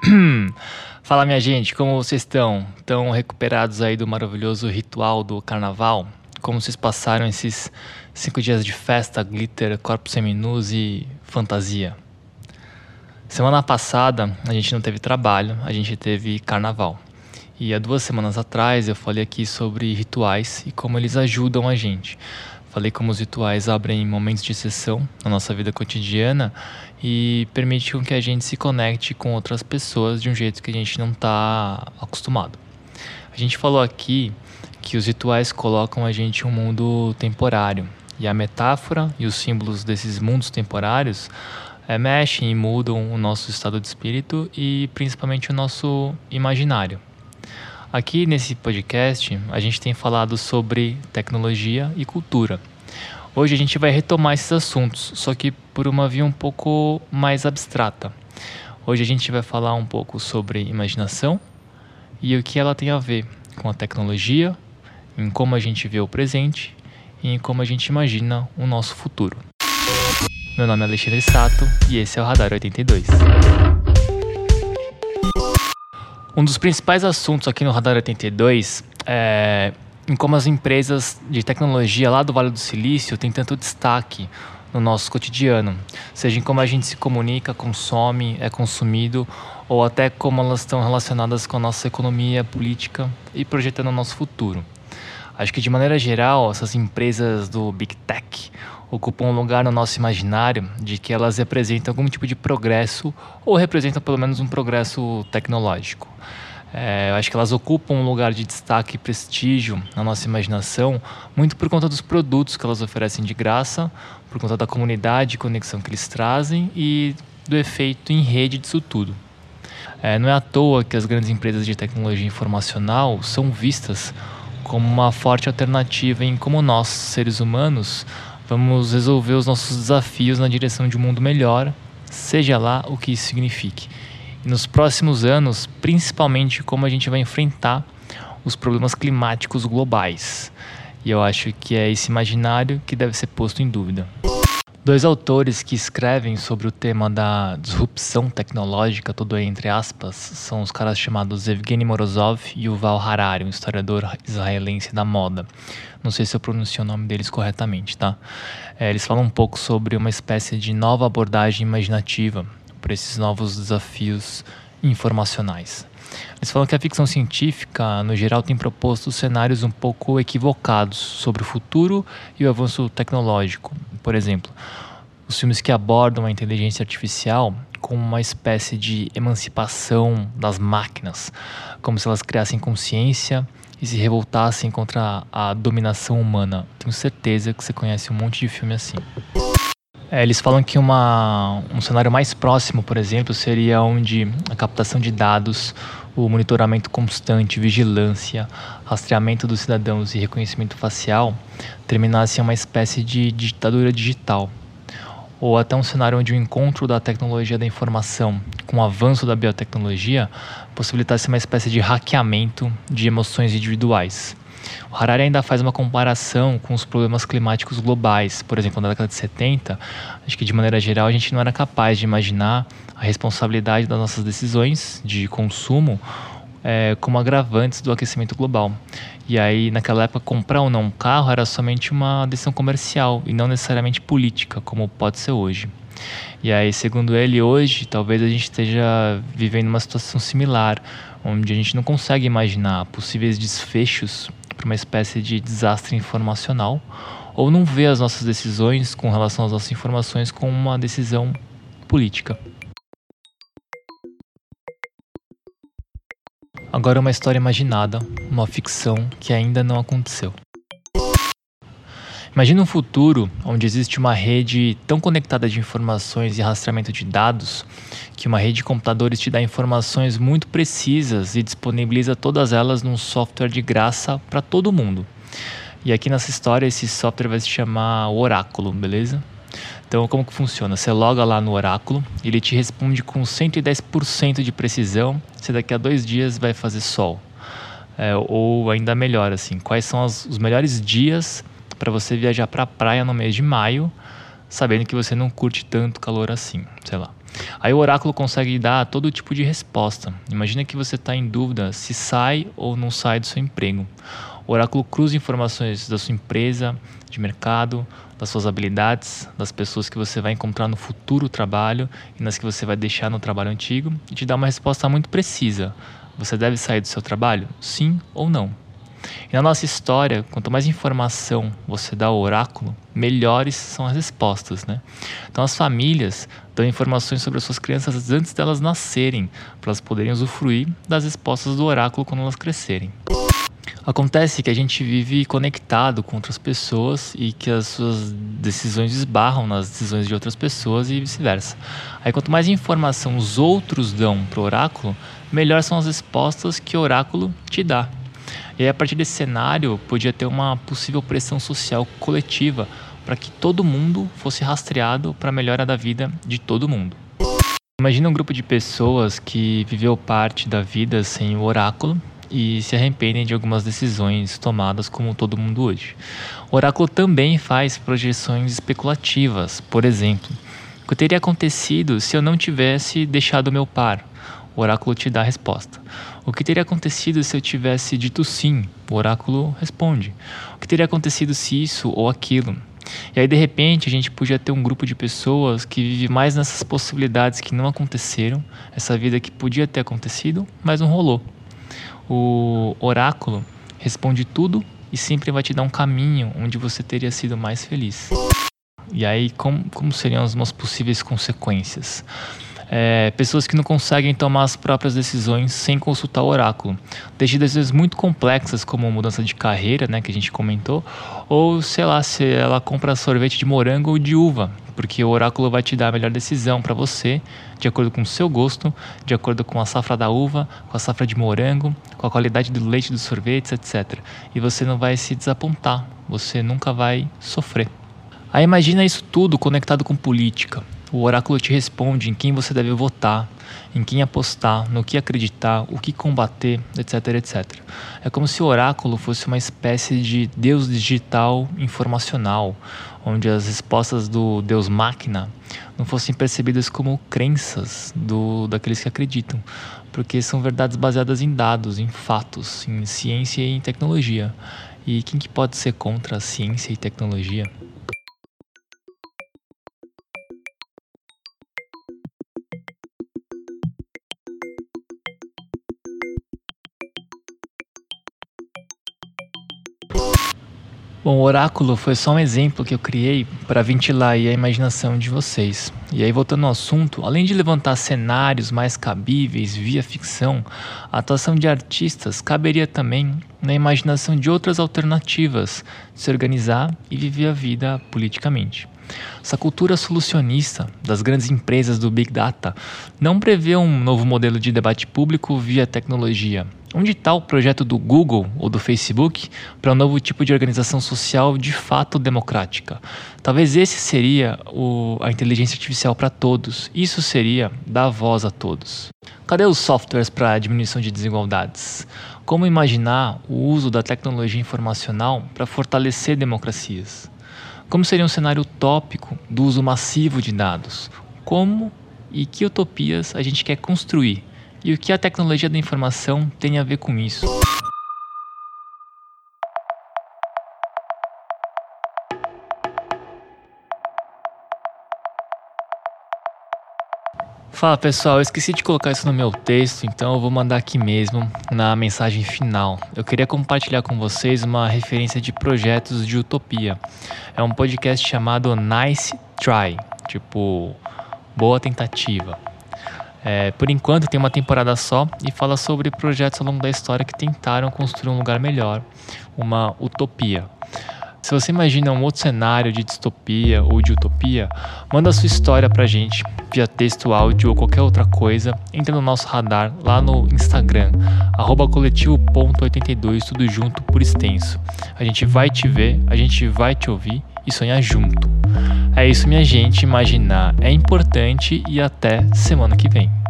Fala minha gente, como vocês estão? Estão recuperados aí do maravilhoso ritual do carnaval? Como vocês passaram esses cinco dias de festa, glitter, corpos seminus e fantasia? Semana passada a gente não teve trabalho, a gente teve carnaval. E há duas semanas atrás eu falei aqui sobre rituais e como eles ajudam a gente. Falei como os rituais abrem momentos de sessão na nossa vida cotidiana e permitem que a gente se conecte com outras pessoas de um jeito que a gente não está acostumado. A gente falou aqui que os rituais colocam a gente em um mundo temporário e a metáfora e os símbolos desses mundos temporários é, mexem e mudam o nosso estado de espírito e principalmente o nosso imaginário. Aqui nesse podcast a gente tem falado sobre tecnologia e cultura. Hoje a gente vai retomar esses assuntos, só que por uma via um pouco mais abstrata. Hoje a gente vai falar um pouco sobre imaginação e o que ela tem a ver com a tecnologia, em como a gente vê o presente e em como a gente imagina o nosso futuro. Meu nome é Alexandre Sato e esse é o Radar 82. Um dos principais assuntos aqui no Radar 82 é em como as empresas de tecnologia lá do Vale do Silício têm tanto destaque no nosso cotidiano, seja em como a gente se comunica, consome, é consumido, ou até como elas estão relacionadas com a nossa economia, política e projetando o nosso futuro. Acho que de maneira geral, essas empresas do Big Tech ocupam um lugar no nosso imaginário de que elas representam algum tipo de progresso ou representam pelo menos um progresso tecnológico. É, eu acho que elas ocupam um lugar de destaque e prestígio na nossa imaginação, muito por conta dos produtos que elas oferecem de graça, por conta da comunidade e conexão que eles trazem e do efeito em rede disso tudo. É, não é à toa que as grandes empresas de tecnologia informacional são vistas como uma forte alternativa em como nós, seres humanos, Vamos resolver os nossos desafios na direção de um mundo melhor, seja lá o que isso signifique. E nos próximos anos, principalmente como a gente vai enfrentar os problemas climáticos globais. E eu acho que é esse imaginário que deve ser posto em dúvida. Dois autores que escrevem sobre o tema da disrupção tecnológica, tudo entre aspas, são os caras chamados Evgeny Morozov e Yuval Harari, um historiador israelense da moda. Não sei se eu pronunciei o nome deles corretamente, tá? É, eles falam um pouco sobre uma espécie de nova abordagem imaginativa para esses novos desafios informacionais. Eles falam que a ficção científica, no geral, tem proposto cenários um pouco equivocados sobre o futuro e o avanço tecnológico. Por exemplo, os filmes que abordam a inteligência artificial como uma espécie de emancipação das máquinas, como se elas criassem consciência e se revoltassem contra a dominação humana. Tenho certeza que você conhece um monte de filme assim. É, eles falam que uma, um cenário mais próximo, por exemplo, seria onde a captação de dados, o monitoramento constante, vigilância, rastreamento dos cidadãos e reconhecimento facial terminasse em uma espécie de ditadura digital. Ou até um cenário onde o encontro da tecnologia da informação com o avanço da biotecnologia possibilitasse uma espécie de hackeamento de emoções individuais. O Harari ainda faz uma comparação com os problemas climáticos globais. Por exemplo, na década de 70, acho que de maneira geral a gente não era capaz de imaginar a responsabilidade das nossas decisões de consumo é, como agravantes do aquecimento global. E aí, naquela época, comprar ou não um carro era somente uma decisão comercial e não necessariamente política, como pode ser hoje. E aí, segundo ele, hoje talvez a gente esteja vivendo uma situação similar, onde a gente não consegue imaginar possíveis desfechos para uma espécie de desastre informacional, ou não vê as nossas decisões com relação às nossas informações como uma decisão política. Agora uma história imaginada, uma ficção que ainda não aconteceu. Imagina um futuro onde existe uma rede tão conectada de informações e rastreamento de dados que uma rede de computadores te dá informações muito precisas e disponibiliza todas elas num software de graça para todo mundo. E aqui nessa história esse software vai se chamar Oráculo, beleza? Então, como que funciona? Você loga lá no oráculo, ele te responde com 110% de precisão se daqui a dois dias vai fazer sol. É, ou ainda melhor, assim, quais são as, os melhores dias para você viajar para a praia no mês de maio, sabendo que você não curte tanto calor assim, sei lá. Aí o oráculo consegue dar todo tipo de resposta. Imagina que você está em dúvida se sai ou não sai do seu emprego. O oráculo cruza informações da sua empresa, de mercado, das suas habilidades, das pessoas que você vai encontrar no futuro trabalho e nas que você vai deixar no trabalho antigo e te dá uma resposta muito precisa. Você deve sair do seu trabalho? Sim ou não? E na nossa história, quanto mais informação você dá ao oráculo, melhores são as respostas, né? Então as famílias dão informações sobre as suas crianças antes delas nascerem, para elas poderem usufruir das respostas do oráculo quando elas crescerem. Acontece que a gente vive conectado com outras pessoas e que as suas decisões esbarram nas decisões de outras pessoas e vice-versa. Aí, quanto mais informação os outros dão para o oráculo, melhor são as respostas que o oráculo te dá. E aí, a partir desse cenário, podia ter uma possível pressão social coletiva para que todo mundo fosse rastreado para a melhora da vida de todo mundo. Imagina um grupo de pessoas que viveu parte da vida sem o oráculo e se arrependem de algumas decisões tomadas como todo mundo hoje. O oráculo também faz projeções especulativas, por exemplo, o que teria acontecido se eu não tivesse deixado meu par? O oráculo te dá a resposta. O que teria acontecido se eu tivesse dito sim? O oráculo responde. O que teria acontecido se isso ou aquilo? E aí, de repente, a gente podia ter um grupo de pessoas que vive mais nessas possibilidades que não aconteceram, essa vida que podia ter acontecido, mas não rolou. O oráculo responde tudo e sempre vai te dar um caminho onde você teria sido mais feliz. E aí, como, como seriam as possíveis consequências? É, pessoas que não conseguem tomar as próprias decisões sem consultar o oráculo. Desde decisões muito complexas, como mudança de carreira, né, que a gente comentou, ou sei lá, se ela compra sorvete de morango ou de uva, porque o oráculo vai te dar a melhor decisão para você, de acordo com o seu gosto, de acordo com a safra da uva, com a safra de morango, com a qualidade do leite dos sorvetes, etc. E você não vai se desapontar, você nunca vai sofrer. Aí imagina isso tudo conectado com política. O oráculo te responde em quem você deve votar, em quem apostar, no que acreditar, o que combater, etc, etc. É como se o oráculo fosse uma espécie de deus digital informacional, onde as respostas do deus máquina não fossem percebidas como crenças do daqueles que acreditam, porque são verdades baseadas em dados, em fatos, em ciência e em tecnologia. E quem que pode ser contra a ciência e tecnologia? Bom, o oráculo foi só um exemplo que eu criei para ventilar a imaginação de vocês. E aí, voltando ao assunto, além de levantar cenários mais cabíveis via ficção, a atuação de artistas caberia também na imaginação de outras alternativas de se organizar e viver a vida politicamente. Essa cultura solucionista das grandes empresas do Big Data não prevê um novo modelo de debate público via tecnologia. Onde está o projeto do Google ou do Facebook para um novo tipo de organização social de fato democrática? Talvez esse seria o, a inteligência artificial para todos. Isso seria dar voz a todos. Cadê os softwares para diminuição de desigualdades? Como imaginar o uso da tecnologia informacional para fortalecer democracias? Como seria um cenário utópico do uso massivo de dados? Como e que utopias a gente quer construir? E o que a tecnologia da informação tem a ver com isso? Fala pessoal, eu esqueci de colocar isso no meu texto, então eu vou mandar aqui mesmo na mensagem final. Eu queria compartilhar com vocês uma referência de projetos de utopia. É um podcast chamado Nice Try, tipo, boa tentativa. É, por enquanto tem uma temporada só e fala sobre projetos ao longo da história que tentaram construir um lugar melhor, uma utopia. Se você imagina um outro cenário de distopia ou de utopia, manda sua história pra gente via texto, áudio ou qualquer outra coisa. Entra no nosso radar lá no Instagram, coletivo.82, tudo junto por extenso. A gente vai te ver, a gente vai te ouvir e sonhar junto. É isso, minha gente. Imaginar é importante e até semana que vem.